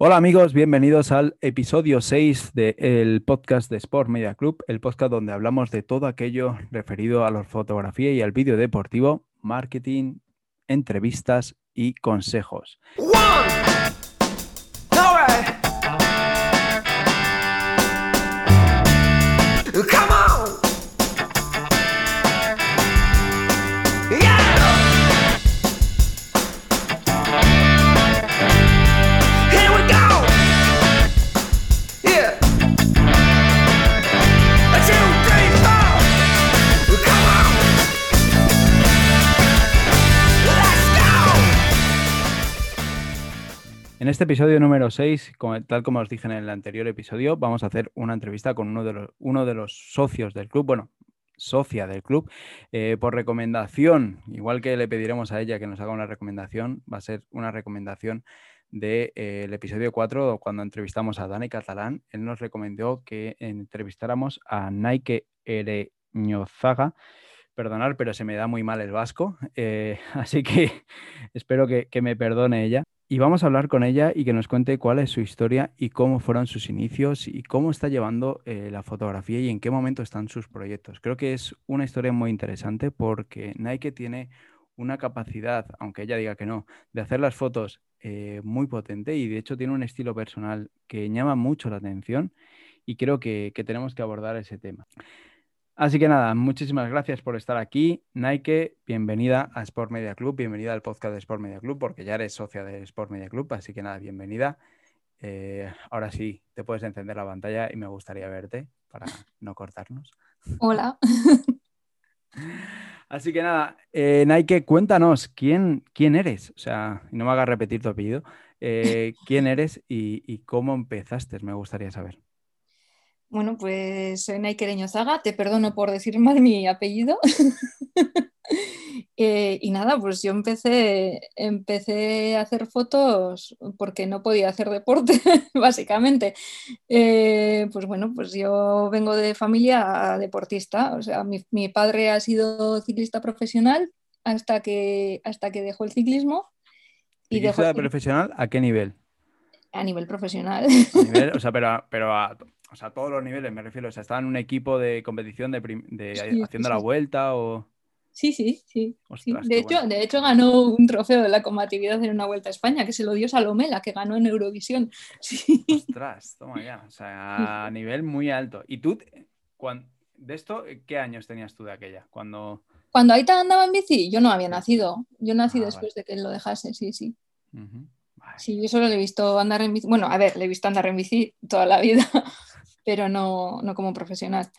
Hola amigos, bienvenidos al episodio 6 del podcast de Sport Media Club, el podcast donde hablamos de todo aquello referido a la fotografía y al vídeo deportivo, marketing, entrevistas y consejos. En este episodio número 6, tal como os dije en el anterior episodio, vamos a hacer una entrevista con uno de los, socios del club, bueno, socia del club, eh, por recomendación, igual que le pediremos a ella que nos haga una recomendación, va a ser una recomendación del de, eh, episodio 4, cuando entrevistamos a Dani Catalán, él nos recomendó que entrevistáramos a Nike Ereñozaga, perdonar, pero se me da muy mal el vasco, eh, así que espero que me perdone ella. Y vamos a hablar con ella y que nos cuente cuál es su historia y cómo fueron sus inicios y cómo está llevando eh, la fotografía y en qué momento están sus proyectos. Creo que es una historia muy interesante porque Nike tiene una capacidad, aunque ella diga que no, de hacer las fotos eh, muy potente y de hecho tiene un estilo personal que llama mucho la atención y creo que tenemos que abordar ese tema. Así que nada, muchísimas gracias por estar aquí. Nike, bienvenida a Sport Media Club, bienvenida al podcast de Sport Media Club, porque ya eres socia de Sport Media Club, así que nada, bienvenida. Eh, ahora sí, te puedes encender la pantalla y me gustaría verte para no cortarnos. Hola. Así que nada, eh, Nike, cuéntanos quién, quién eres. O sea, no me hagas repetir tu apellido. Eh, ¿Quién eres y cómo empezaste? Me gustaría saber. Bueno, pues soy Nike Zaga, te perdono por decir mal mi apellido. Eh, y nada, pues yo empecé, empecé a hacer fotos porque no podía hacer deporte, básicamente. Eh, pues bueno, pues yo vengo de familia deportista, o sea, mi, padre ha sido ciclista profesional hasta que, hasta que dejó el ciclismo. Y ¿Ciclista profesional a qué nivel? A nivel profesional. o sea, pero, pero a, o sea, a todos los niveles me refiero. O sea, estaba en un equipo de competición de, haciendo la vuelta o. Sí, sí, sí. De, hecho, de hecho, ganó un trofeo de la combatividad en una vuelta a España, que se lo dio Salomela, que ganó en Eurovisión. Ostras, toma ya. O sea, a nivel muy alto. ¿Y tú, de esto, qué años tenías tú de aquella? Cuando. Cuando Aita andaba en bici, yo no había nacido. Yo nací ah, después de que él lo dejase, sí, sí. Sí, yo solo le he visto andar en bici. Bueno, a ver, le he visto andar en bici toda la vida, pero no, no como profesional.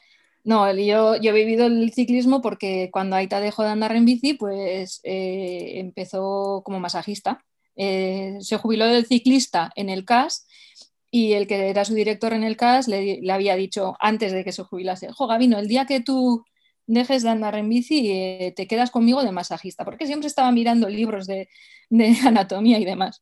No, yo, yo, he vivido el ciclismo porque cuando Aita dejó de andar en bici, pues eh, empezó como masajista. Eh, se jubiló del ciclista en el CAS y el que era su director en el CAS le, le había dicho antes de que se jubilase, jo Gabino, el día que tú dejes de andar en bici eh, te quedas conmigo de masajista, porque siempre estaba mirando libros de, de anatomía y demás.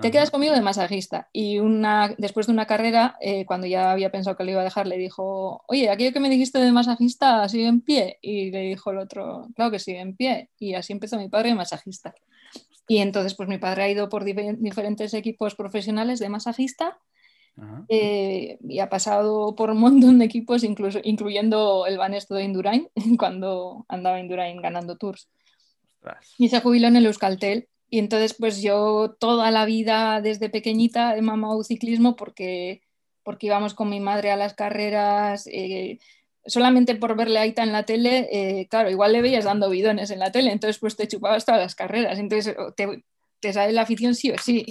Te quedas conmigo de masajista. Y una, después de una carrera, eh, cuando ya había pensado que lo iba a dejar, le dijo, oye, aquello que me dijiste de masajista sigue en pie. Y le dijo el otro, claro que sigue en pie. Y así empezó mi padre de masajista. Y entonces, pues mi padre ha ido por diferentes equipos profesionales de masajista eh, y ha pasado por un montón de equipos, incluso, incluyendo el Banesto de Indurain, cuando andaba Indurain ganando tours. Y se jubiló en el Euskaltel y entonces, pues yo toda la vida, desde pequeñita, he mamado ciclismo porque, porque íbamos con mi madre a las carreras. Eh, solamente por verle a Aita en la tele, eh, claro, igual le veías dando bidones en la tele, entonces pues te chupabas todas las carreras. Entonces te, te sale la afición sí o sí.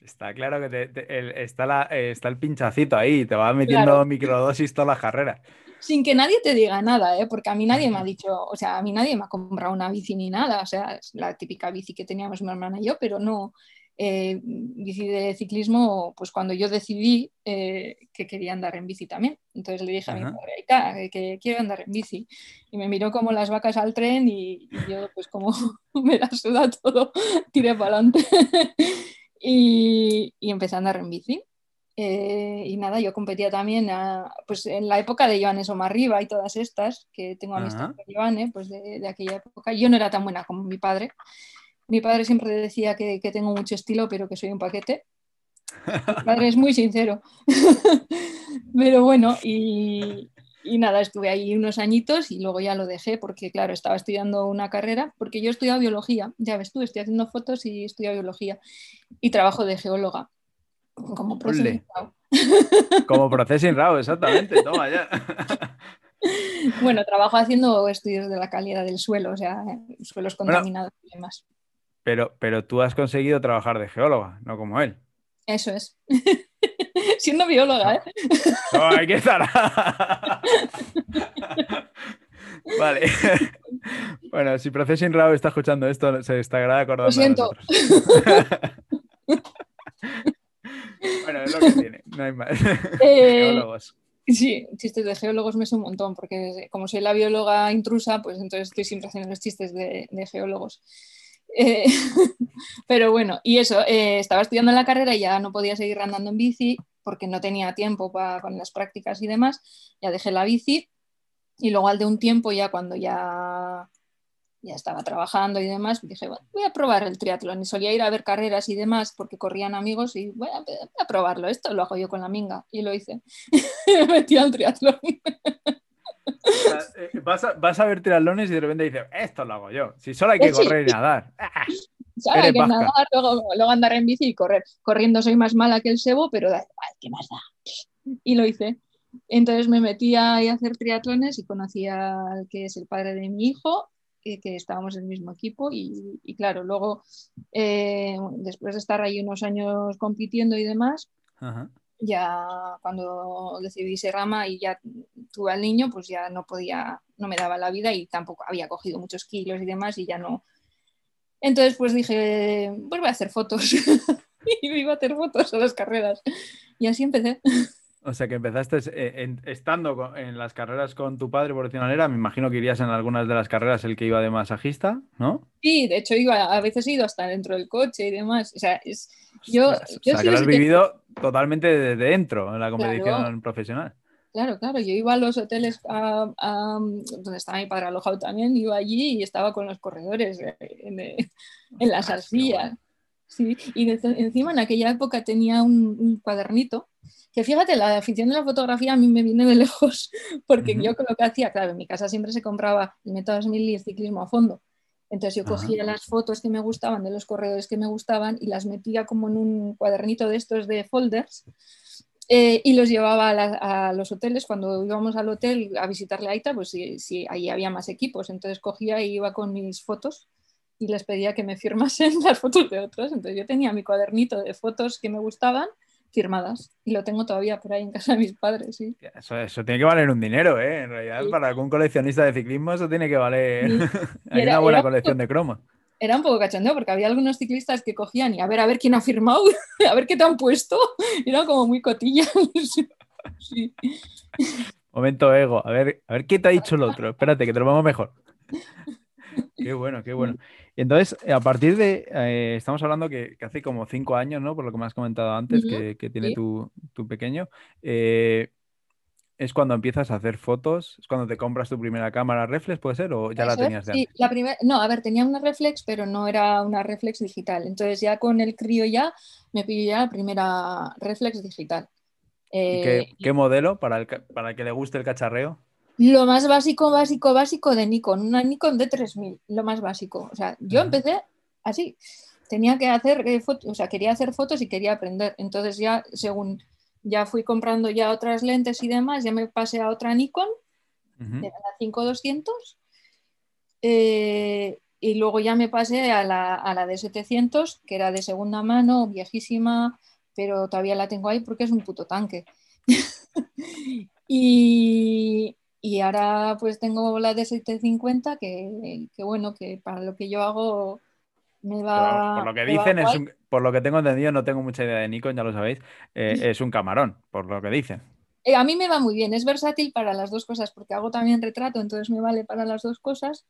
Está claro que está, la, está, el pinchacito ahí, te va metiendo microdosis todas las carreras sin que nadie te diga nada, ¿eh? porque a mí nadie me ha dicho, o sea, a mí nadie me ha comprado una bici ni nada, o sea, es la típica bici que teníamos mi hermana y yo, pero no, eh, bici de ciclismo, pues cuando yo decidí eh, que quería andar en bici también. Entonces le dije a mi madre, que quiero andar en bici. Y me miró como las vacas al tren y, yo, pues como me la suda todo, tiré para adelante y, y empecé a andar en bici. Eh, y nada, yo competía también pues en la época de Joanes Omarriba y todas estas, que tengo amistad con Joane, pues de, aquella época. Yo no era tan buena como mi padre. Mi padre siempre decía que, que tengo mucho estilo, pero que soy un paquete. Mi padre es muy sincero. Pero bueno, y, y nada, estuve ahí unos añitos y luego ya lo dejé porque, claro, estaba estudiando una carrera, porque yo estudiado biología, ya ves tú, estoy haciendo fotos y estudio biología y trabajo de geóloga. Como Processing RAW. Como Processing RAW, exactamente, toma ya. Bueno, trabajo haciendo estudios de la calidad del suelo, o sea, suelos contaminados y demás. Pero, pero tú has conseguido trabajar de geóloga, no como él. Eso es. Siendo bióloga, ¿eh? No, hay que estar. vale. Bueno, si Processing Raw está escuchando esto, se estará acordando. Lo siento. Bueno, es lo que tiene, no hay más. Eh, geólogos. Sí, chistes de geólogos me es un montón, porque como soy la bióloga intrusa, pues entonces estoy siempre haciendo los chistes de, geólogos. Eh, pero bueno, y eso, eh, estaba estudiando la carrera y ya no podía seguir andando en bici porque no tenía tiempo para, con las prácticas y demás, ya dejé la bici y luego al de un tiempo ya cuando ya, ya estaba trabajando y demás, dije, voy a probar el triatlón y solía ir a ver carreras y demás porque corrían amigos y voy a, probarlo, esto lo hago yo con la minga y lo hice, me metí al triatlón. Eh, vas, a, vas, a, ver triatlones y de repente dices, esto lo hago yo. Si solo hay que eh, correr y nadar. hay que nadar, luego, luego, andar en bici y correr. Corriendo soy más mala que el sebo, pero ¿qué más da? Y lo hice. Entonces me metí a, hacer triatlones y conocí al que es el padre de mi hijo, que, que estábamos en el mismo equipo. Y, y claro, luego, eh, después de estar ahí unos años compitiendo y demás, ya cuando decidí ser rama y ya tuve al niño, pues ya no podía, no me daba la vida y tampoco había cogido muchos kilos y demás y ya no. Entonces pues dije, pues voy a hacer fotos y iba a hacer fotos a las carreras y así empecé. O sea que empezaste eh, estando en las carreras con tu padre por era, me imagino que irías en algunas de las carreras el que iba de masajista, ¿no? Sí, de hecho iba, a veces he ido hasta dentro del coche y demás. O sea, es, yo, o sea, que lo has vivido totalmente desde dentro en la competición profesional. Claro, claro, yo iba a los hoteles donde estaba mi padre alojado también, iba allí y estaba con los corredores eh, en, en las arcillas. Sí, y encima en aquella época tenía un cuadernito que fíjate, la afición de la fotografía a mí me viene de lejos, porque yo con lo que hacía, claro, en mi casa siempre se compraba el método 2000 y el ciclismo a fondo. Entonces yo cogía las fotos que me gustaban de los corredores que me gustaban y las metía como en un cuadernito de estos de folders eh, y los llevaba a, los hoteles. Cuando íbamos al hotel a visitarle a Aita, pues si, si ahí había más equipos, entonces cogía y iba con mis fotos y les pedía que me firmasen las fotos de otros. Entonces yo tenía mi cuadernito de fotos que me gustaban firmadas y lo tengo todavía por ahí en casa de mis padres, sí. Eso, tiene que valer un dinero, ¿eh? En realidad, para algún coleccionista de ciclismo eso tiene que valer... Hay una buena colección de cromos. Era un poco cachondeo porque había algunos ciclistas que cogían y a ver, a ver quién ha firmado, a ver qué te han puesto. Y era como muy cotilla. sí. Momento ego, a ver, a ver qué te ha dicho el otro. Espérate, que te lo vamos mejor. Qué bueno, qué bueno. Entonces, eh, a partir de, eh, estamos hablando que, hace como cinco años, ¿no? Por lo que me has comentado antes, que, tiene tu, pequeño. Eh, ¿Es cuando empiezas a hacer fotos? ¿Es cuando te compras tu primera cámara reflex, puede ser? ¿O ya la tenías de Sí, la primera, no, a ver, tenía una reflex, pero no era una reflex digital. Entonces ya con el crío ya me pillé ya la primera reflex digital. qué, modelo para, para que le guste el cacharreo? Lo más básico, básico, básico de Nikon, una Nikon de 3000, lo más básico. O sea, yo empecé así. Tenía que hacer eh, fotos, o sea, quería hacer fotos y quería aprender. Entonces ya, según ya fui comprando ya otras lentes y demás, ya me pasé a otra Nikon, de la 5200. Eh, y luego ya me pasé a la, a la de 700, que era de segunda mano, viejísima, pero todavía la tengo ahí porque es un puto tanque. y, y ahora pues tengo la de 750 que, que bueno, que para lo que yo hago me va... por lo que dicen, es por lo que tengo entendido, no tengo mucha idea de Nikon, ya lo sabéis, eh, es un camarón, por lo que dicen. Eh, a mí me va muy bien, es versátil para las dos cosas, porque hago también retrato, entonces me vale para las dos cosas,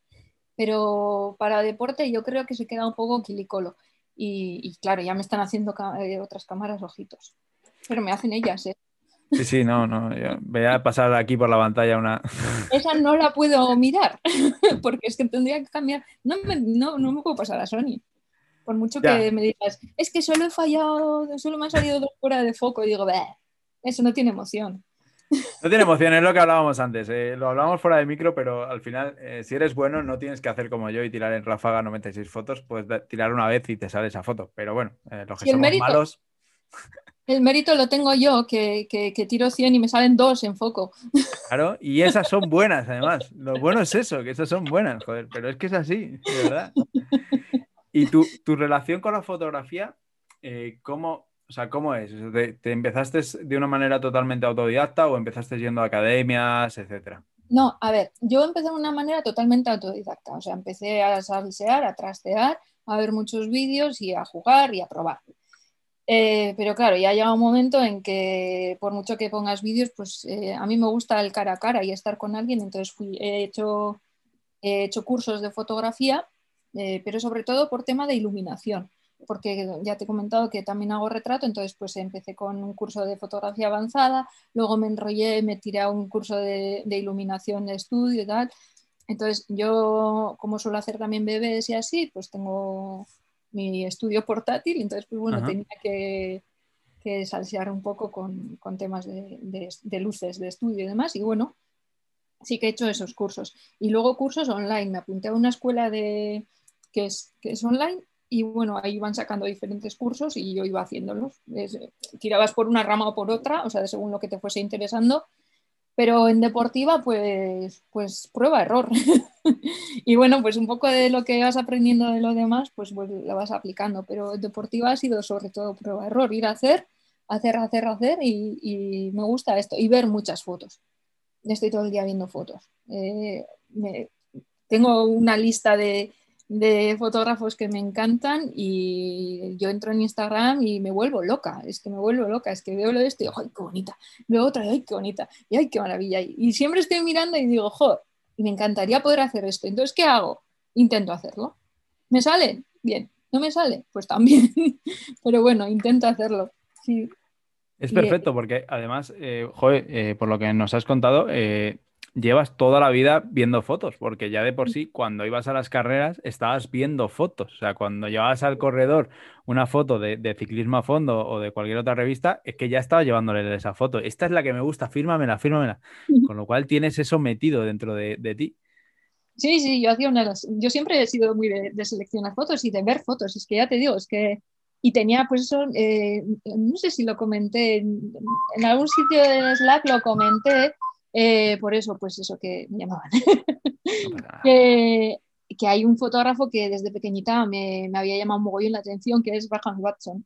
pero para deporte yo creo que se queda un poco quilicolo. Y, y claro, ya me están haciendo eh, otras cámaras ojitos, pero me hacen ellas, ¿eh? Sí, sí, no, no. voy a pasar aquí por la pantalla una. Esa no la puedo mirar, porque es que tendría que cambiar. No me, no, me puedo pasar a Sony. Por mucho que me digas, es que solo he fallado, solo me ha salido dos fuera de foco, y digo, eso no tiene emoción. No tiene emoción, es lo que hablábamos antes. Eh, lo hablábamos fuera de micro, pero al final, eh, si eres bueno, no tienes que hacer como yo y tirar en ráfaga 96 fotos. Puedes tirar una vez y te sale esa foto. Pero bueno, eh, los que somos malos. El mérito lo tengo yo, que, tiro 100 y me salen dos en foco. Claro, y esas son buenas, además. Lo bueno es eso, que esas son buenas, joder. Pero es que es así, de verdad. Y tu, tu relación con la fotografía, ¿cómo, o sea, ¿cómo es? ¿Te, empezaste de una manera totalmente autodidacta o empezaste yendo a academias, etcétera? No, a ver, yo empecé de una manera totalmente autodidacta. O sea, empecé a salsear, a trastear, a ver muchos vídeos y a jugar y a probar. Eh, pero claro, ya llega un momento en que por mucho que pongas vídeos, pues eh, a mí me gusta el cara a cara y estar con alguien. Entonces he, hecho, he hecho cursos de fotografía, eh, pero sobre todo por tema de iluminación porque ya te he comentado que también hago retrato, entonces pues empecé con un curso de fotografía avanzada, luego me enrollé, me tiré a un curso de, iluminación de estudio y tal. Entonces yo, como suelo hacer también bebés y así, pues tengo mi estudio portátil, entonces pues bueno, tenía que, que, salsear un poco con, con temas de, de, luces de estudio y demás, y bueno, sí que he hecho esos cursos. Y luego cursos online, me apunté a una escuela de, que, es, que es online y bueno, ahí iban sacando diferentes cursos y yo iba haciéndolos. tirabas por una rama o por otra, o sea, según lo que te fuese interesando. Pero en deportiva, pues, pues prueba error. y bueno, pues un poco de lo que vas aprendiendo de lo demás, pues, pues lo vas aplicando. Pero en deportiva ha sido sobre todo prueba error, ir a hacer, hacer, hacer, hacer y, me gusta esto. Y ver muchas fotos. Estoy todo el día viendo fotos. Eh, tengo una lista de, de fotógrafos que me encantan y yo entro en Instagram y me vuelvo loca, es que me vuelvo loca, es que veo lo de esto y digo, ¡ay, qué bonita! Veo otra ¡ay, qué bonita! Y ¡ay, qué maravilla! Y siempre estoy mirando y digo, ¡jo! Y me encantaría poder hacer esto. Entonces, ¿qué hago? Intento hacerlo. ¿Me sale? Bien. ¿No me sale? Pues también. Pero bueno, intento hacerlo. Sí. Es perfecto porque además, eh, joder, eh, por lo que nos has contado, eh, llevas toda la vida viendo fotos, porque ya de por sí, cuando ibas a las carreras, estabas viendo fotos. O sea, cuando llevabas al corredor una foto de, ciclismo a fondo o de cualquier otra revista, es que ya estaba llevándole esa foto. Esta es la que me gusta, fírmamela, fírmamela. Con lo cual tienes eso metido dentro de, ti. Sí, sí, yo hacía una Yo siempre he sido muy de, seleccionar fotos y de ver fotos. Es que ya te digo, es que y tenía pues eso, eh, no sé si lo comenté, en, en, algún sitio de Slack lo comenté, eh, por eso, pues eso que me llamaban. que, hay un fotógrafo que desde pequeñita me, había llamado un mogollón la atención, que es Graham Watson.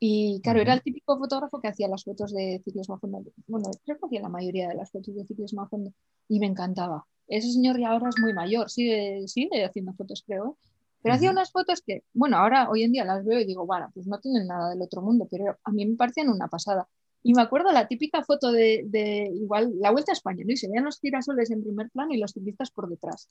Y claro, era el típico fotógrafo que hacía las fotos de ciclismo a fondo. Bueno, creo que hacía la mayoría de las fotos de ciclismo a fondo. Y me encantaba. Ese señor ya ahora es muy mayor, sigue, sigue haciendo fotos, creo. ¿eh? Pero hacía unas fotos que, bueno, ahora hoy en día las veo y digo, bueno, pues no tienen nada del otro mundo, pero a mí me parecían una pasada. Y me acuerdo la típica foto de, igual, la Vuelta a España, ¿no? Y se veían los girasoles en primer plano y los ciclistas por detrás.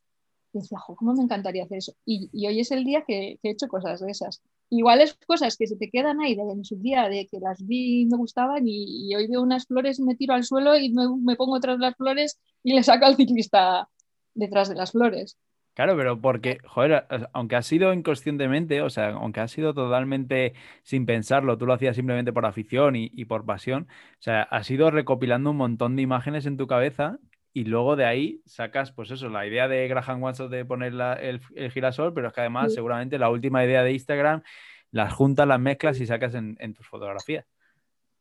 Y decía, ¿cómo me encantaría hacer eso? Y, hoy es el día que, he hecho cosas de esas. Igual es cosas que se te quedan ahí en su día, de que las vi y me gustaban, y, hoy veo unas flores, me tiro al suelo y me pongo tras las flores y le saco al ciclista detrás de las flores. Claro, pero porque, joder, aunque ha sido inconscientemente, o sea, aunque ha sido totalmente sin pensarlo, tú lo hacías simplemente por afición y, por pasión, o sea, has ido recopilando un montón de imágenes en tu cabeza y luego de ahí sacas, pues eso, la idea de Graham Watson de poner el, girasol, pero es que además seguramente la última idea de Instagram las juntas, las mezclas y sacas en, tus fotografías.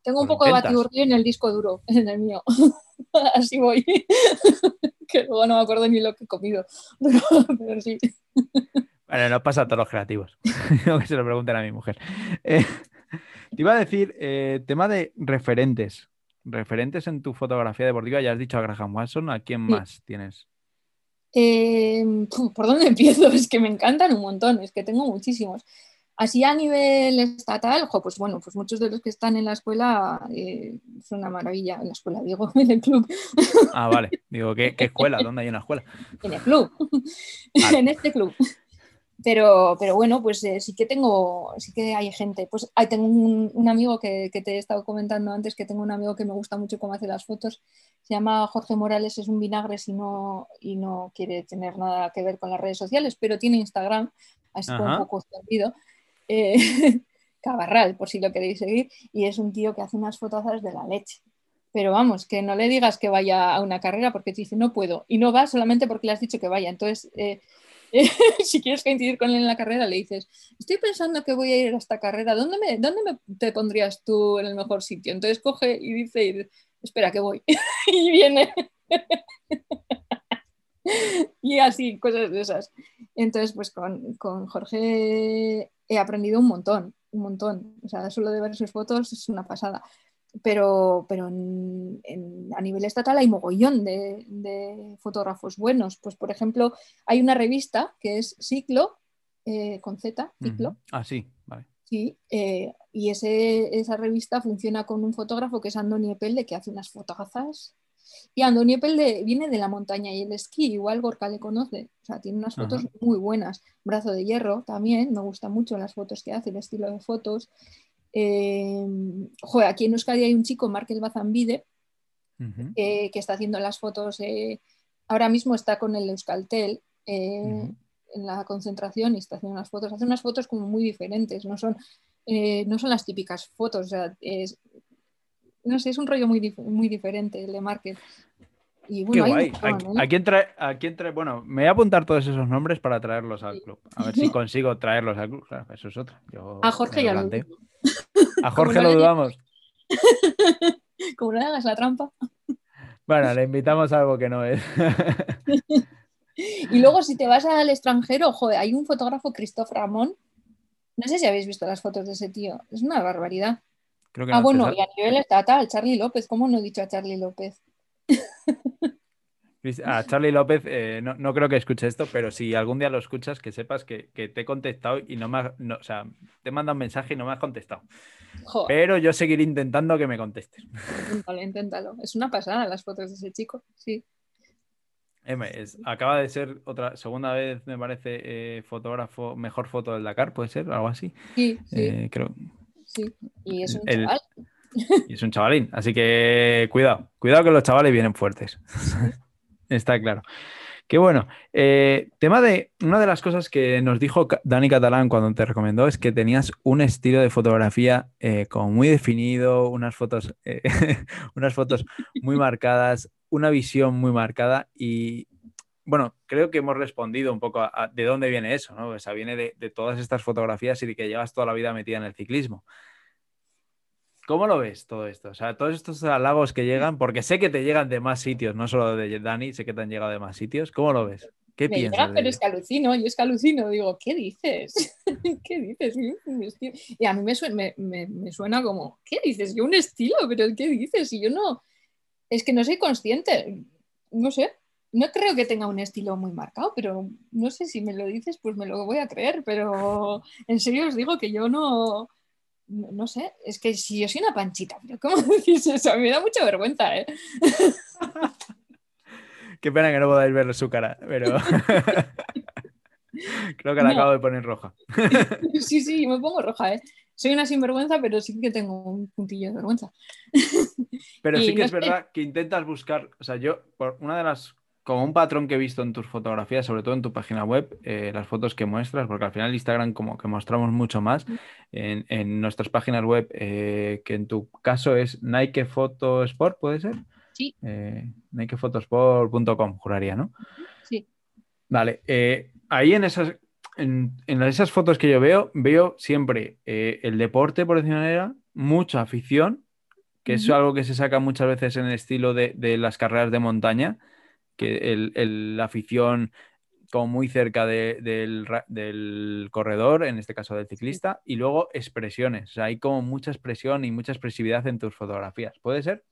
Tengo un poco de batiburrillo en el disco duro, en el mío. Así voy. que luego no me acuerdo ni lo que he comido. Pero, sí. Bueno, no pasa a todos los creativos. que se lo pregunten a mi mujer. Eh, te iba a decir, eh, tema de referentes. Referentes en tu fotografía deportiva, ya has dicho a Graham Watson, ¿a quién más tienes? Eh, ¿Por dónde empiezo? Es que me encantan un montón, es que tengo muchísimos. Así a nivel estatal, pues bueno, pues muchos de los que están en la escuela eh, son una maravilla. En la escuela, digo, en el club. Ah, vale. Digo, ¿qué, escuela? ¿Dónde hay una escuela? En el club. en este club. Pero, pero bueno, pues eh, sí que tengo, sí que hay gente. Pues hay, tengo un, amigo que, te he estado comentando antes, que tengo un amigo que me gusta mucho cómo hace las fotos. Se llama Jorge Morales, es un vinagre si no, y no quiere tener nada que ver con las redes sociales, pero tiene Instagram, así un poco perdido. Eh, Cabarral, por si lo queréis seguir, y es un tío que hace unas fotazas de la leche. Pero vamos, que no le digas que vaya a una carrera porque te dice no puedo, y no va solamente porque le has dicho que vaya. Entonces, eh, si quieres coincidir con él en la carrera, le dices, estoy pensando que voy a ir a esta carrera, ¿dónde me, dónde te pondrías tú en el mejor sitio? Entonces coge y dice, espera que voy, y viene. y así, cosas de esas. Entonces, pues con, con, Jorge he aprendido un montón, un montón. O sea, solo de ver sus fotos es una pasada. Pero, pero a nivel estatal hay mogollón de, de, fotógrafos buenos. Pues, por ejemplo, hay una revista que es Ciclo, eh, con Z, Ciclo. Ah, sí, vale. Sí, eh, y ese, esa revista funciona con un fotógrafo que es Andoni Epelde, que hace unas fotografías y Antonio Pelde viene de la montaña y el esquí, igual Gorka le conoce, o sea, tiene unas fotos muy buenas. Brazo de hierro también, me gusta mucho las fotos que hace, el estilo de fotos. Eh, aquí en Euskadi hay un chico, Markel Bazambide, que está haciendo las fotos, eh, ahora mismo está con el Euskaltel. Eh, en la concentración y está haciendo unas fotos, hace unas fotos como muy diferentes, no son, no son las típicas fotos, o sea, es, no sé, es un rollo muy, muy diferente el de market. Y Qué guay. ¿A, quién trae, ¿A quién trae? Bueno, me voy a apuntar todos esos nombres para traerlos al club. A ver si consigo traerlos al club. eso es otra. a Jorge ya lo A Jorge lo dudamos. Como no le hagas la trampa. Bueno, le invitamos a algo que no es. y luego, si te vas al extranjero, joder, hay un fotógrafo, Christophe Ramón. No sé si habéis visto las fotos de ese tío. Es una barbaridad ah, bueno, y a nivel estatal, Charlie López, ¿cómo no he dicho a Charlie López? A Charlie López, eh, no, creo que escuche esto, pero si algún día lo escuchas, que sepas que, te he contestado y no me has, o sea, te he mandado un mensaje y no me has contestado. Pero yo seguiré intentando que me contestes. Inténtalo, inténtalo. Es una pasada las fotos de ese chico, sí. acaba de ser otra segunda vez, me parece, eh, fotógrafo, mejor foto del Dakar, puede ser, algo así. Sí, sí. Eh, creo, Sí, y es un chaval. Y es un chavalín, así que cuidado, cuidado que los chavales vienen fuertes. Está claro. Qué bueno. Eh, tema de una de las cosas que nos dijo Dani Catalán cuando te recomendó es que tenías un estilo de fotografía eh, como muy definido, unas fotos, eh, unas fotos muy marcadas, una visión muy marcada y bueno, creo que hemos respondido un poco a, de dónde viene eso, ¿no? O sea, viene de, todas estas fotografías y de que llevas toda la vida metida en el ciclismo. ¿Cómo lo ves todo esto? O sea, todos estos halagos que llegan, porque sé que te llegan de más sitios, no solo de Dani, sé que te han llegado de más sitios. ¿Cómo lo ves? ¿Qué piensas? pero es que alucino, yo es que alucino, digo, ¿qué dices? ¿Qué dices? Y a mí me suena, me suena como, ¿qué dices? Yo un estilo, pero ¿qué dices? Y yo no, es que no soy consciente, no sé, no creo que tenga un estilo muy marcado, pero no sé si me lo dices, pues me lo voy a creer, pero en serio os digo que yo no, no, sé, es que si yo soy una panchita, pero ¿cómo decís eso? Me da mucha vergüenza, ¿eh? Qué pena que no podáis ver su cara, pero creo que la acabo de poner roja. sí, sí, me pongo roja, ¿eh? Soy una sinvergüenza, pero sí que tengo un puntillo de vergüenza. Pero sí que es verdad que intentas buscar, o sea, yo, por una de las como un patrón que he visto en tus fotografías, sobre todo en tu página web, eh, las fotos que muestras, porque al final Instagram como que mostramos mucho más en, nuestras páginas web, eh, que en tu caso es Nike Photosport, ¿puede ser? Sí. Eh, NikePhotosport.com, juraría, ¿no? Sí. Vale, eh, ahí en esas, en, esas fotos que yo veo, veo siempre el deporte, por decir manera, mucha afición, que es algo que se saca muchas veces en el estilo de, de las carreras de montaña que la afición como muy cerca del, corredor, en este caso del ciclista, y luego expresiones. hay como mucha expresión y mucha expresividad en tus fotografías. ¿Puede ser?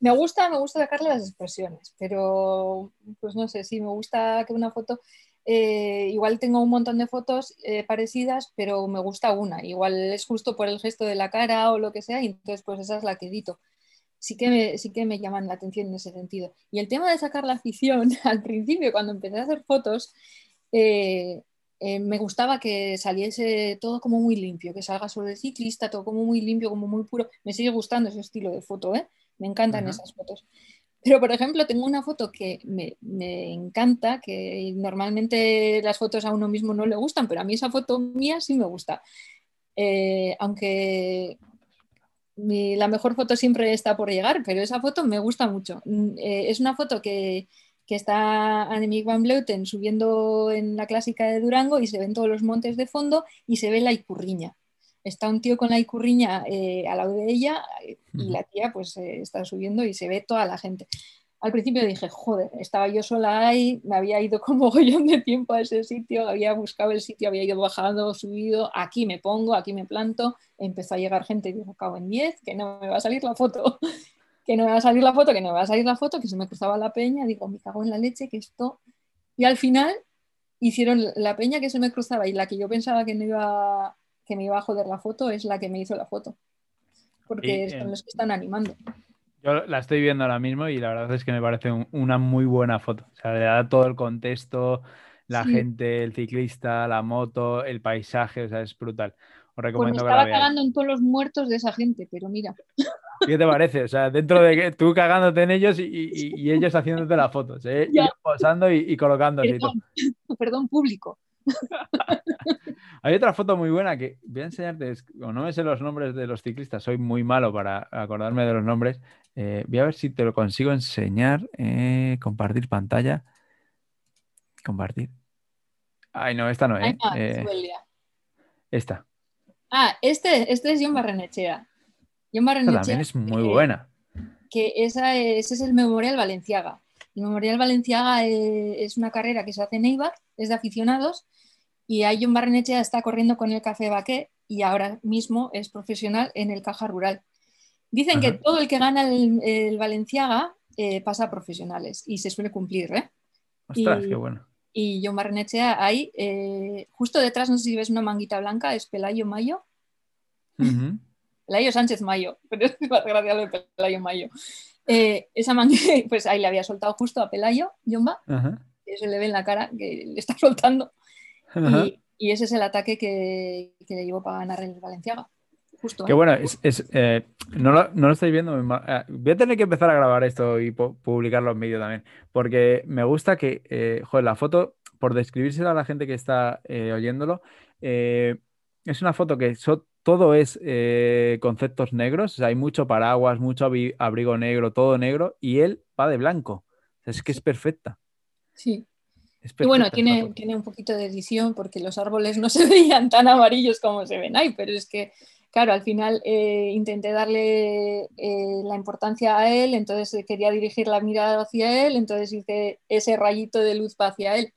Me gusta, me gusta sacarle las expresiones, pero pues no sé, sí, me gusta que una foto, eh, igual tengo un montón de fotos eh, parecidas, pero me gusta una, igual es justo por el gesto de la cara o lo que sea, y entonces pues esa es la que edito sí que, me, sí que me llaman la atención en ese sentido. Y el tema de sacar la afición, al principio, cuando empecé a hacer fotos, eh, eh, me gustaba que saliese todo como muy limpio, que salga sobre el ciclista, todo como muy limpio, como muy puro. Me sigue gustando ese estilo de foto, ¿eh? me encantan esas fotos. Pero, por ejemplo, tengo una foto que me, me, encanta, que normalmente las fotos a uno mismo no le gustan, pero a mí esa foto mía sí me gusta. Eh, aunque la mejor foto siempre está por llegar, pero esa foto me gusta mucho. Mm, eh, es una foto que, que está Annemiek van Bleuten subiendo en la clásica de Durango y se ven todos los montes de fondo y se ve la Icurriña. Está un tío con la Icurriña eh, al lado de ella y la tía pues está subiendo y se ve toda la gente al principio dije, joder, estaba yo sola ahí, me había ido con mogollón de tiempo a ese sitio, había buscado el sitio, había ido bajando, subido, aquí me pongo, aquí me planto, empezó a llegar gente y digo, cago en 10, que no me va a salir la foto, que no me va a salir la foto, que no me va a salir la foto, que se me cruzaba la peña, digo, me cago en la leche, que esto... Y al final hicieron la peña que se me cruzaba y la que yo pensaba que, no iba, que me iba a joder la foto es la que me hizo la foto, porque son los que están animando. Yo la estoy viendo ahora mismo y la verdad es que me parece una muy buena foto. O sea, le da todo el contexto, la gente, el ciclista, la moto, el paisaje, o sea, es brutal. Os recomiendo pues me estaba cagando en todos los muertos de esa gente, pero mira. ¿Qué te parece? O sea, dentro de que tú cagándote en ellos y, ellos haciéndote las fotos, ¿eh? y posando y, colocándose. Perdón, perdón público. Hay otra foto muy buena que voy a enseñarte, o no me sé los nombres de los ciclistas, soy muy malo para acordarme de los nombres. Eh, voy a ver si te lo consigo enseñar. Eh, compartir pantalla. Compartir. Ay, no, esta no, ¿eh? eh esta. Ah, este, este es John Barrenechea. John Barrenechea. también es muy buena. Que esa ese es el Memorial Valenciaga. El Memorial Valenciaga es una carrera que se hace en Eibar, es de aficionados, y ahí John Barrenechea está corriendo con el Café Baqué y ahora mismo es profesional en el Caja Rural. Dicen que todo el que gana el, Valenciaga eh, pasa a profesionales y se suele cumplir, ¿eh? Ostras, qué bueno. Y John ahí, eh, justo detrás, no sé si ves una manguita blanca, es Pelayo Mayo. Pelayo Sánchez Mayo, pero es más gracia de Pelayo Mayo. Eh, esa manguita, pues ahí le había soltado justo a Pelayo, Jomba, que se le ve en la cara que le está soltando. Y, ese es el ataque que, que le llevó para ganar el Valenciaga. Que ¿eh? bueno, es, eh, no, lo, estáis viendo. Eh, voy a tener que empezar a grabar esto y publicarlo en vídeo también. Porque me gusta que, joder, la foto, por describírsela a la gente que está oyéndolo, es una foto que todo es conceptos negros. O sea, hay mucho paraguas, mucho abrigo negro, todo negro. Y él va de blanco. es que es perfecta. Sí. y bueno, tiene, tiene un poquito de edición porque los árboles no se veían tan amarillos como se ven ahí, pero es que claro, al final eh, intenté darle eh, la importancia a él, entonces eh, quería dirigir la mirada hacia él, entonces hice ese rayito de luz hacia él.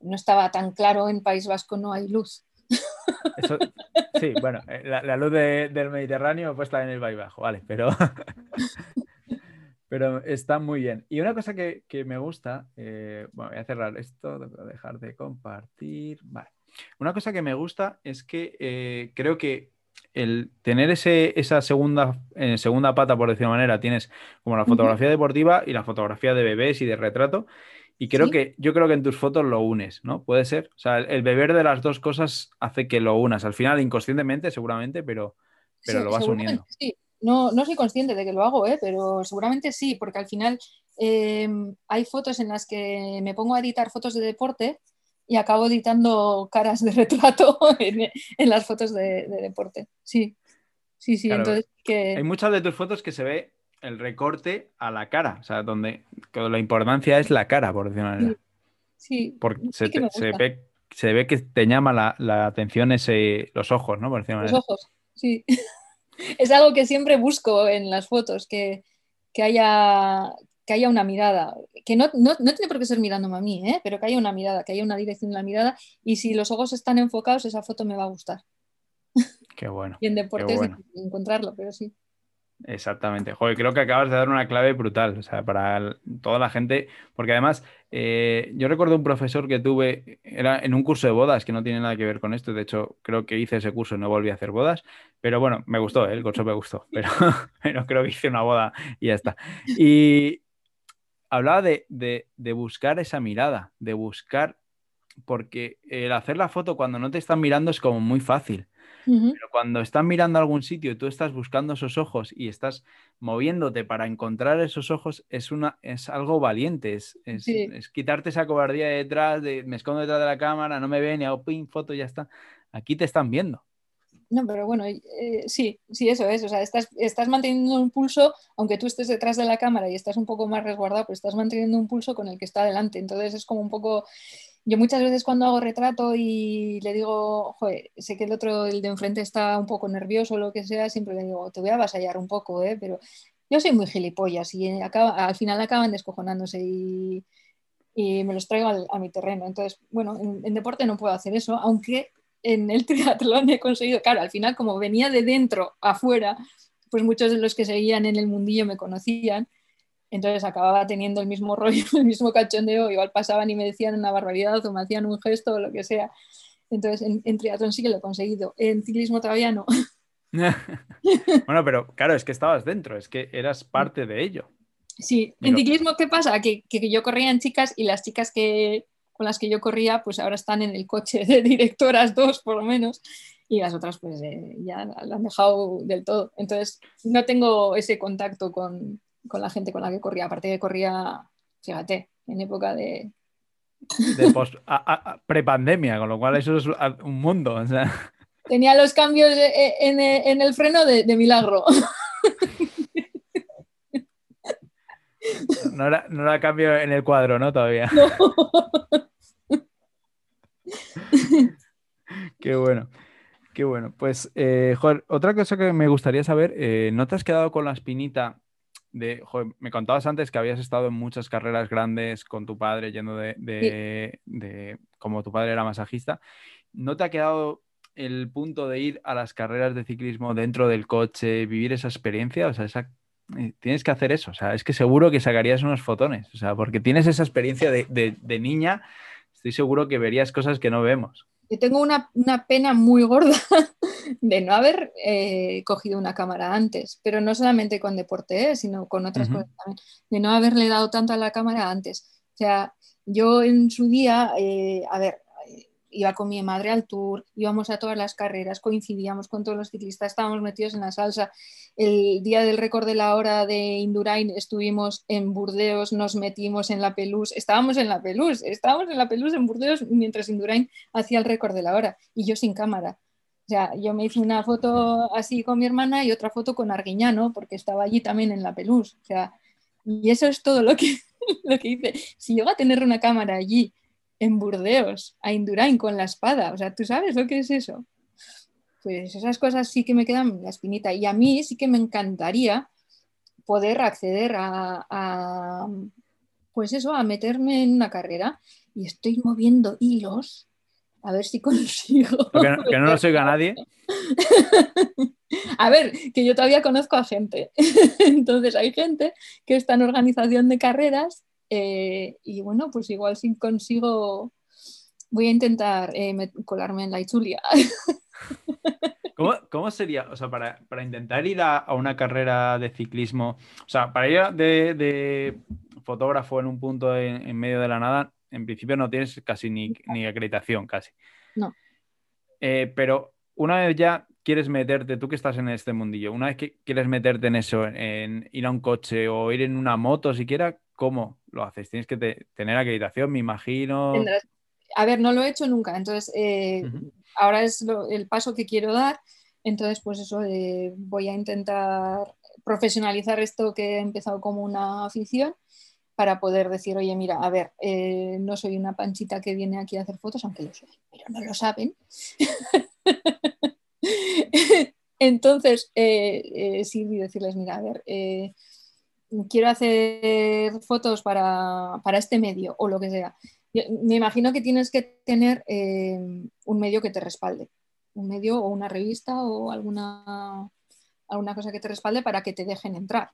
No estaba tan claro, en País Vasco no hay luz. sí, bueno, la, luz del Mediterráneo puesta en el País Bajo, vale, pero, pero está muy bien. Y una cosa que, me gusta, bueno, voy a cerrar esto, voy a dejar de compartir, vale. Una cosa que me gusta es que creo que el tener ese, esa segunda, eh, segunda pata, por decir una manera, tienes como la fotografía deportiva y la fotografía de bebés y de retrato. Y creo que, yo creo que en tus fotos lo unes, ¿no? Puede ser. O sea, el, beber de las dos cosas hace que lo unas. Al final, inconscientemente, seguramente, pero, pero lo vas uniendo. Sí. No, no soy consciente de que lo hago, ¿eh? pero seguramente sí, porque al final em, hay fotos en las que me pongo a editar fotos de deporte y acabo editando caras de retrato en, las fotos de, deporte. Sí, sí, sí. Entonces, que... Hay muchas de tus fotos que se ve el recorte a la cara, o sea, donde la importancia es la cara, por decirlo manera. Sí. Porque se, ve, se ve que te llama la, atención ese, los ojos, ¿no? Por los ojos, sí. es algo que siempre busco en las fotos, que, que haya, que haya una mirada, que no, no, no, tiene por qué ser mirándome a mí, ¿eh? pero que haya una mirada, que haya una dirección de la mirada y si los ojos están enfocados, esa foto me va a gustar. Qué bueno. y en deportes encontrarlo, pero sí. Exactamente. Joder, creo que acabas de dar una clave brutal, o sea, para toda la gente, porque además eh, yo recuerdo un profesor que tuve, era en un curso de bodas, que no tiene nada que ver con esto, de hecho creo que hice ese curso y no volví a hacer bodas, pero bueno, me gustó, ¿eh? el curso me gustó, pero, pero creo que hice una boda y ya está. Y, hablaba de, buscar esa mirada, de buscar, porque el hacer la foto cuando no te están mirando es como muy fácil. Pero cuando están mirando a algún sitio y tú estás buscando esos ojos y estás moviéndote para encontrar esos ojos, es, una, es algo valiente, es, quitarte esa cobardía de detrás, de me escondo detrás de la cámara, no me ven y hago pin, foto y ya está. Aquí te están viendo. No, pero bueno, eh, sí, sí, eso es. O sea, estás, manteniendo un pulso, aunque tú estés detrás de la cámara y estás un poco más resguardado, pero estás manteniendo un pulso con el que está delante. Entonces es como un poco. Yo muchas veces cuando hago retrato y le digo, joder, sé que el otro, el de enfrente está un poco nervioso o lo que sea, siempre le digo, te voy a avasallar un poco, ¿eh? Pero yo soy muy gilipollas y acaba, al final acaban descojonándose y, y me los traigo a mi terreno. Entonces, bueno, en, deporte no puedo hacer eso, aunque en el triatlón he conseguido, claro, al final como venía de dentro afuera, pues muchos de los que seguían en el mundillo me conocían, entonces acababa teniendo el mismo rollo, el mismo cachondeo, igual pasaban y me decían una barbaridad o me hacían un gesto o lo que sea. Entonces en, en triatlón sí que lo he conseguido, en ciclismo todavía no. bueno, pero claro, es que estabas dentro, es que eras parte de ello. Sí, en ciclismo, ¿qué pasa? Que, yo corría en chicas y las chicas que, con las que yo corría, pues ahora están en el coche de directoras, dos por lo menos, y las otras pues eh, ya la han dejado del todo. Entonces, no tengo ese contacto con, la gente con la que corría, aparte que corría, fíjate, en época de... de prepandemia, con lo cual eso es un mundo. Tenía los cambios en, el freno de, de milagro. No la, cambio en el cuadro, ¿no? Todavía. Qué bueno. Qué bueno. Pues, eh, joder, otra cosa que me gustaría saber, eh, ¿no te has quedado con la espinita de, joder, me contabas antes que habías estado en muchas carreras grandes con tu padre, yendo de, de, como tu padre era masajista, ¿no te ha quedado el punto de ir a las carreras de ciclismo dentro del coche, vivir esa experiencia, o sea, esa tienes que hacer eso. O sea, es que seguro que sacarías unos fotones. O sea, porque tienes esa experiencia de, niña, estoy seguro que verías cosas que no vemos. Yo tengo una, pena muy gorda de no haber eh, cogido una cámara antes, pero no solamente con deporte, ¿eh? sino con otras cosas también, de no haberle dado tanto a la cámara antes. O sea, yo en su día, eh, a ver, iba con mi madre al tour, íbamos a todas las carreras, coincidíamos con todos los ciclistas, estábamos metidos en la salsa. El día del récord de la hora de Indurain estuvimos en Burdeos, nos metimos en la Pelús, estábamos en la Pelús, estábamos en la Pelús en Burdeos mientras Indurain hacía el récord de la hora y yo sin cámara. O sea, yo me hice una foto así con mi hermana y otra foto con Arguiñano porque estaba allí también en la Pelús. O sea, y eso es todo lo que, lo que hice. Si llego a tener una cámara allí en Burdeos, a Indurain con la espada. O sea, ¿tú sabes lo que es eso? Pues esas cosas sí que me quedan la espinita. Y a mí sí que me encantaría poder acceder a, pues eso, a meterme en una carrera. Y estoy moviendo hilos a ver si consigo. Que no, que no nos oiga nadie. A ver, que yo todavía conozco a gente. Entonces hay gente que está en organización de carreras eh, y bueno, pues igual si consigo, voy a intentar eh, colarme en la Ichulia. ¿Cómo, sería, o sea, para, intentar ir a, una carrera de ciclismo, o sea, para ir de, fotógrafo en un punto en, medio de la nada, en principio no tienes casi ni, acreditación, casi. No. Eh, pero una vez ya quieres meterte, tú que estás en este mundillo, una vez que quieres meterte en eso, en ir a un coche o ir en una moto siquiera, ¿cómo lo haces? Tienes que tener acreditación, me imagino. A ver, no lo he hecho nunca, entonces eh, ahora es el paso que quiero dar, entonces pues eso, eh, voy a intentar profesionalizar esto que he empezado como una afición para poder decir, oye, mira, a ver, eh, no soy una panchita que viene aquí a hacer fotos, aunque lo soy, pero no lo saben. Entonces, sí, decirles, mira, a ver, quiero hacer fotos para, este medio o lo que sea. Me imagino que tienes que tener eh, un medio que te respalde, un medio o una revista o alguna, alguna cosa que te respalde para que te dejen entrar.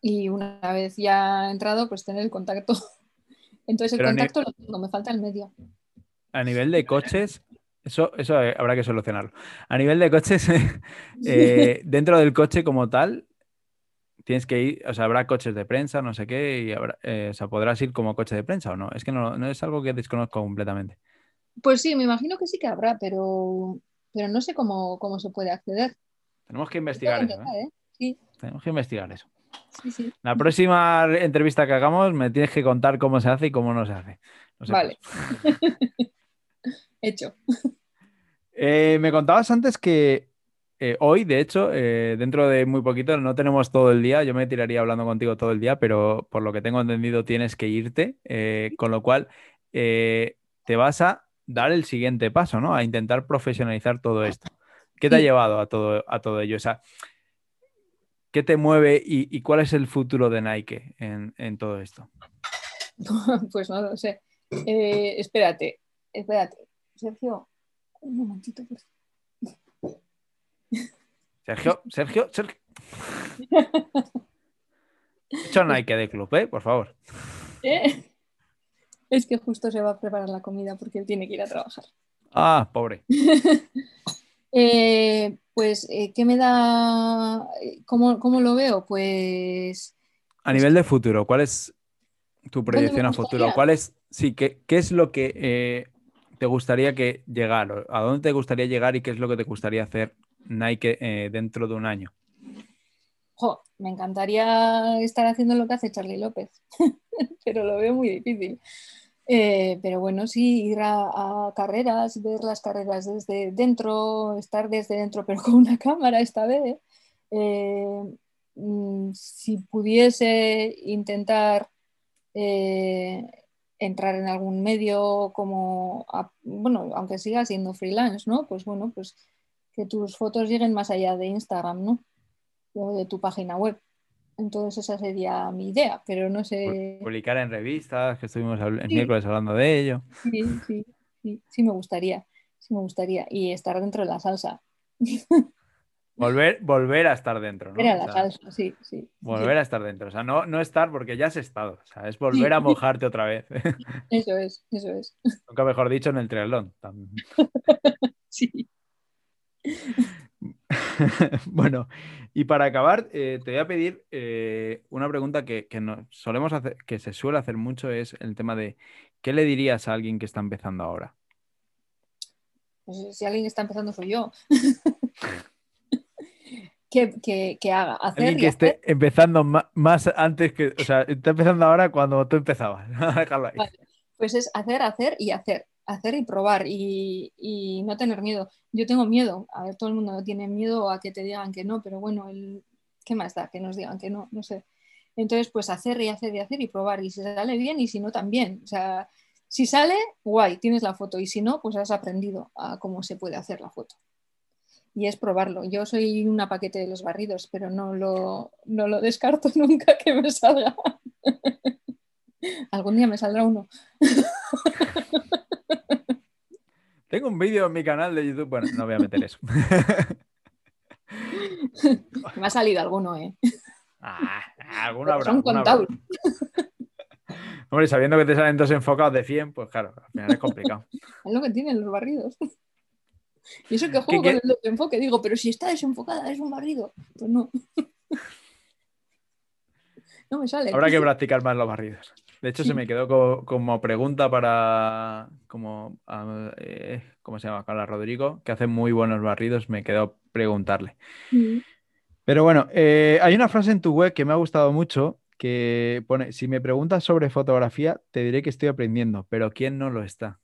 Y una vez ya entrado, pues tener el contacto. Entonces el contacto lo tengo, me falta el medio. A nivel de coches, eso, eso habrá que solucionarlo. A nivel de coches, eh, dentro del coche como tal, tienes que ir, o sea, habrá coches de prensa, no sé qué, y habrá, eh, o sea, podrás ir como coche de prensa o no. Es que no, es algo que desconozco completamente. Pues sí, me imagino que sí que habrá, pero, pero no sé cómo, se puede acceder. Tenemos que investigar eso. ¿eh? ¿eh? Tenemos que investigar eso. La próxima entrevista que hagamos me tienes que contar cómo se hace y cómo no se hace. vale. Hecho. Eh, me contabas antes que eh, hoy, de hecho, eh, dentro de muy poquito, no tenemos todo el día. Yo me tiraría hablando contigo todo el día, pero por lo que tengo entendido tienes que irte, con lo cual te vas a dar el siguiente paso, ¿no? A intentar profesionalizar todo esto. ¿Qué te ha llevado a todo, a todo ello? O sea, ¿qué te mueve y, cuál es el futuro de Nike en, todo esto? Pues no lo sé. espérate, espérate. Sergio, un momentito, por Sergio, Sergio, Sergio. Hecho Nike de club, ¿eh? Por favor. ¿Eh? Es que justo se va a preparar la comida porque él tiene que ir a trabajar. Ah, pobre. Eh, pues, eh, ¿qué me da? ¿Cómo, ¿Cómo, lo veo? Pues. A nivel de futuro, ¿cuál es tu proyección a futuro? ¿Cuál es, sí, qué, qué es lo que te gustaría que llegar? ¿A dónde te gustaría llegar y qué es lo que te gustaría hacer Nike eh, dentro de un año? me encantaría estar haciendo lo que hace Charlie López, pero lo veo muy difícil. Eh, pero bueno, sí, ir a, carreras, ver las carreras desde dentro, estar desde dentro, pero con una cámara esta vez. Eh, mm, si pudiese intentar entrar en algún medio como, bueno, aunque siga siendo freelance, ¿no? Pues bueno, pues que tus fotos lleguen más allá de Instagram, ¿no? O de tu página web. Entonces esa sería mi idea, pero no sé... Publicar en revistas, que estuvimos el miércoles hablando de ello. Sí, sí, sí, sí me gustaría, sí me gustaría. Y estar dentro de la salsa. Volver, volver a estar dentro, ¿no? Volver a la salsa, sí, sí. Volver a estar dentro. O sea, no, no estar porque ya has estado. O sea, es volver a mojarte otra vez. Eso es, eso es. Nunca mejor dicho en el triatlón. Sí. bueno, y para acabar, eh, te voy a pedir eh, una pregunta que, solemos hacer, que se suele hacer mucho, es el tema de ¿qué le dirías a alguien que está empezando ahora? Pues si alguien está empezando soy yo. que, haga. Hacer Alguien que esté empezando más, antes que. O sea, está empezando ahora cuando tú empezabas. Pues es hacer, hacer y hacer. Hacer y probar y, no tener miedo. Yo tengo miedo. A ver, todo el mundo tiene miedo a que te digan que no, pero bueno, el, ¿qué más da? Que nos digan que no, no sé. Entonces, pues hacer y hacer y hacer y probar. Y si sale bien y si no, también. O sea, si sale, guay, tienes la foto. Y si no, pues has aprendido a cómo se puede hacer la foto y es probarlo. Yo soy una paquete de los barridos, pero no lo, no lo descarto nunca que me salga. Algún día me saldrá uno. Tengo un vídeo en mi canal de YouTube. Bueno, no voy a meter eso. me ha salido alguno, ¿eh? Ah, alguno habrá. Son contados. Hombre, sabiendo que te salen dos enfocados de 100, pues claro, al final es complicado. Es lo que tienen los barridos. Y eso que juego con el enfoque, digo, pero si está desenfocada, es un barrido. Pues no. no me sale. Habrá que practicar más los barridos. De hecho, se me quedó como, pregunta para, como, eh, ¿cómo se llama? Carla Rodrigo, que hace muy buenos barridos, me quedó preguntarle. Mm. Pero bueno, eh, hay una frase en tu web que me ha gustado mucho, que pone, si me preguntas sobre fotografía, te diré que estoy aprendiendo, pero ¿quién no lo está?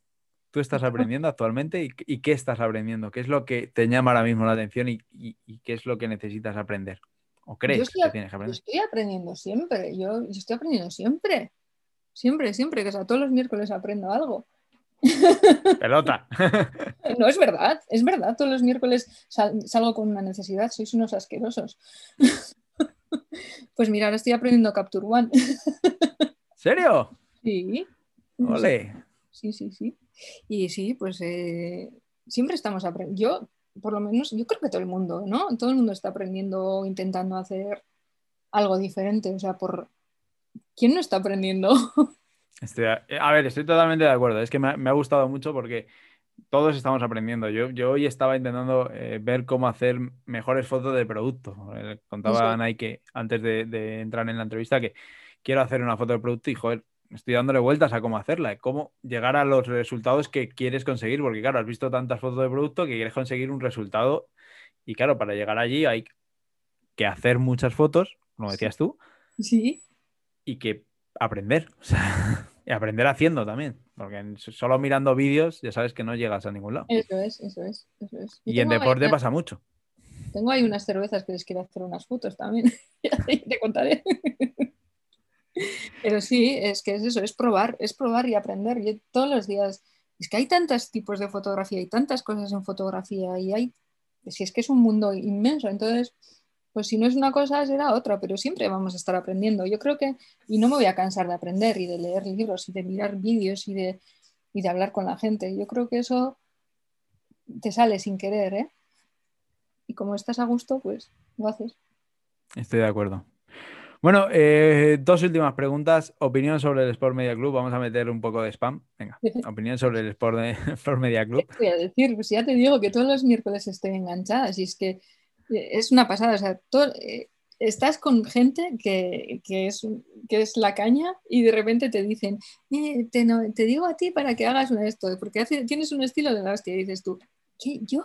tú estás aprendiendo actualmente y, qué estás aprendiendo, qué es lo que te llama ahora mismo la atención y, qué es lo que necesitas aprender. ¿O crees que tienes que aprender? Yo estoy aprendiendo siempre, yo, estoy aprendiendo siempre, siempre, siempre, que o sea, todos los miércoles aprendo algo. Pelota. No es verdad, es verdad, todos los miércoles salgo con una necesidad, sois unos asquerosos. Pues mira, ahora estoy aprendiendo Capture One. ¿Serio? Sí. Ole. Sí, sí, sí. Y sí, pues eh, siempre estamos aprendiendo. Yo, por lo menos, yo creo que todo el mundo, ¿no? Todo el mundo está aprendiendo, intentando hacer algo diferente. O sea, por ¿quién no está aprendiendo? a, ver, estoy totalmente de acuerdo. Es que me, ha gustado mucho porque todos estamos aprendiendo. Yo, yo hoy estaba intentando eh, ver cómo hacer mejores fotos de producto. Eh, contaba a Nike antes de, de, entrar en la entrevista que quiero hacer una foto de producto y, joder, estoy dándole vueltas a cómo hacerla, cómo llegar a los resultados que quieres conseguir, porque claro, has visto tantas fotos de producto que quieres conseguir un resultado y claro, para llegar allí hay que hacer muchas fotos, como decías tú. Sí. Y que aprender. Y aprender haciendo también, porque solo mirando vídeos ya sabes que no llegas a ningún lado. Eso es, eso es, eso es. Y, en deporte pasa mucho. Tengo ahí unas cervezas que les quiero hacer unas fotos también. te contaré. Pero sí, es que es eso, es probar, es probar y aprender. Yo todos los días, es que hay tantos tipos de fotografía y tantas cosas en fotografía y hay, si es que es un mundo inmenso, entonces, pues si no es una cosa, será otra, pero siempre vamos a estar aprendiendo. Yo creo que, y no me voy a cansar de aprender y de leer libros y de mirar vídeos y de, y de hablar con la gente. Yo creo que eso te sale sin querer, ¿eh? Y como estás a gusto, pues lo haces. Estoy de acuerdo. Bueno, eh, dos últimas preguntas. Opinión sobre el Sport Media Club. Vamos a meter un poco de spam. Venga, opinión sobre el Sport, Media Club. ¿Qué voy a decir? Pues ya te digo que todos los miércoles estoy enganchada. Y es que eh, es una pasada. O sea, eh, estás con gente que, es, que es la caña y de repente te dicen, te, te, digo a ti para que hagas una esto, porque tienes un estilo de la hostia. Y dices tú, ¿qué? ¿Yo?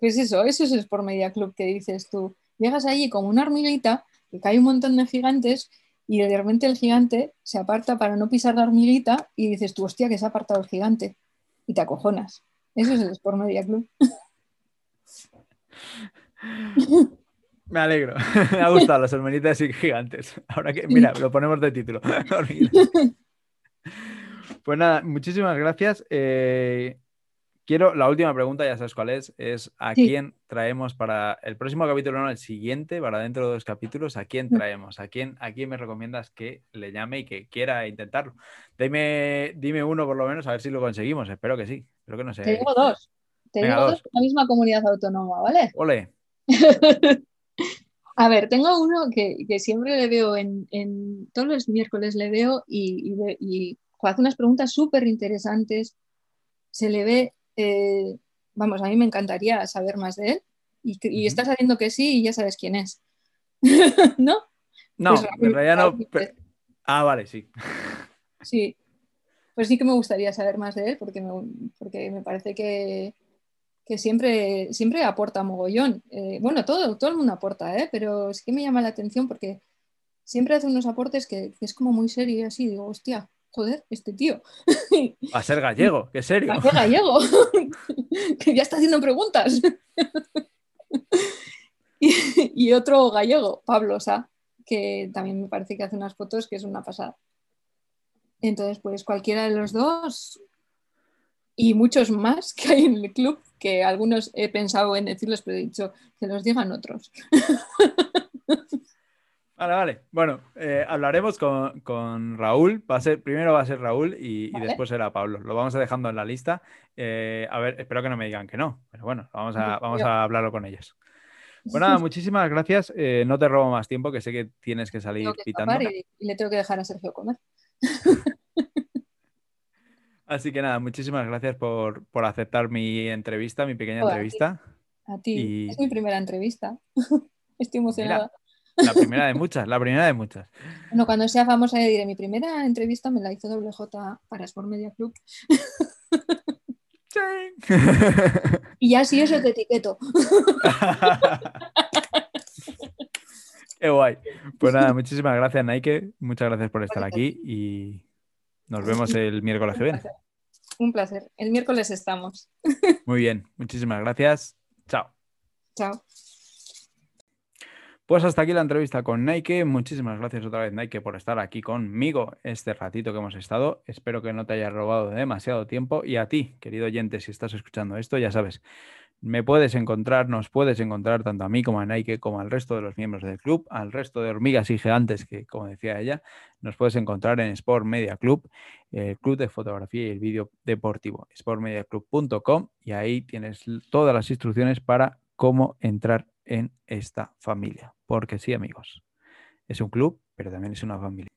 Pues eso, eso es el Sport Media Club que dices tú. Llegas allí como una hormiguita que cae un montón de gigantes y de repente el gigante se aparta para no pisar la hormiguita y dices tú, hostia, que se ha apartado el gigante. Y te acojonas. Eso es el Sport Media Club. Me alegro. Me ha gustado las hormiguitas y gigantes. Ahora que, mira, lo ponemos de título. pues nada, muchísimas gracias. Eh, Quiero, la última pregunta, ya sabes cuál es, es ¿a quién traemos para el próximo capítulo, no el siguiente, para dentro de dos capítulos, ¿a quién traemos? ¿A quién, ¿A quién me recomiendas que le llame y que quiera intentarlo? Dime, dime uno por lo menos, a ver si lo conseguimos, espero que sí, espero que no sé. Te digo dos, te digo dos. la misma comunidad autónoma, ¿vale? Ole. a ver, tengo uno que, siempre le veo en, todos los miércoles le veo y, y hace unas preguntas súper interesantes, se le ve eh, vamos, a mí me encantaría saber más de él y, estás haciendo que sí y ya sabes quién es. ¿No? No, pues en realidad no. Ah, vale, sí. Sí, pues sí que me gustaría saber más de él porque me, porque me parece que, siempre, siempre aporta mogollón. Eh, bueno, todo, todo el mundo aporta, ¿eh? pero sí que me llama la atención porque siempre hace unos aportes que, que es como muy serio y así, digo, hostia, joder, este tío. Va a ser gallego, qué serio. Va a ser gallego, que ya está haciendo preguntas. y, otro gallego, Pablo Sá, que también me parece que hace unas fotos que es una pasada. Entonces, pues cualquiera de los dos y muchos más que hay en el club, que algunos he pensado en decirlos, pero he dicho que los digan otros. Vale, vale. Bueno, eh, hablaremos con, Raúl. Va a ser, primero va a ser Raúl y, después será Pablo. Lo vamos a dejando en la lista. Eh, a ver, espero que no me digan que no, pero bueno, vamos a, vamos a hablarlo con ellos. Bueno, nada, muchísimas gracias. Eh, no te robo más tiempo, que sé que tienes que salir pitando. Y, le tengo que dejar a Sergio comer. Así que nada, muchísimas gracias por, aceptar mi entrevista, mi pequeña entrevista. A ti. Es mi primera entrevista. Estoy emocionada. La primera de muchas, la primera de muchas. Bueno, cuando sea famosa ya diré, mi primera entrevista me la hizo WJ para Sport Media Club. y ya si eso te etiqueto. Qué guay. Pues nada, muchísimas gracias, Nike. Muchas gracias por estar aquí y nos vemos el miércoles que viene. Un placer. El miércoles estamos. Muy bien, muchísimas gracias. Chao. Chao. Pues hasta aquí la entrevista con Nike. Muchísimas gracias otra vez, Nike, por estar aquí conmigo este ratito que hemos estado. Espero que no te haya robado demasiado tiempo. Y a ti, querido oyente, si estás escuchando esto, ya sabes, me puedes encontrar, nos puedes encontrar tanto a mí como a Nike, como al resto de los miembros del club, al resto de hormigas y gigantes que, como decía ella, nos puedes encontrar en Sport Media Club, el club de fotografía y el vídeo deportivo, sportmediaclub.com, y ahí tienes todas las instrucciones para cómo entrar en esta familia. Porque sí, amigos, es un club, pero también es una familia.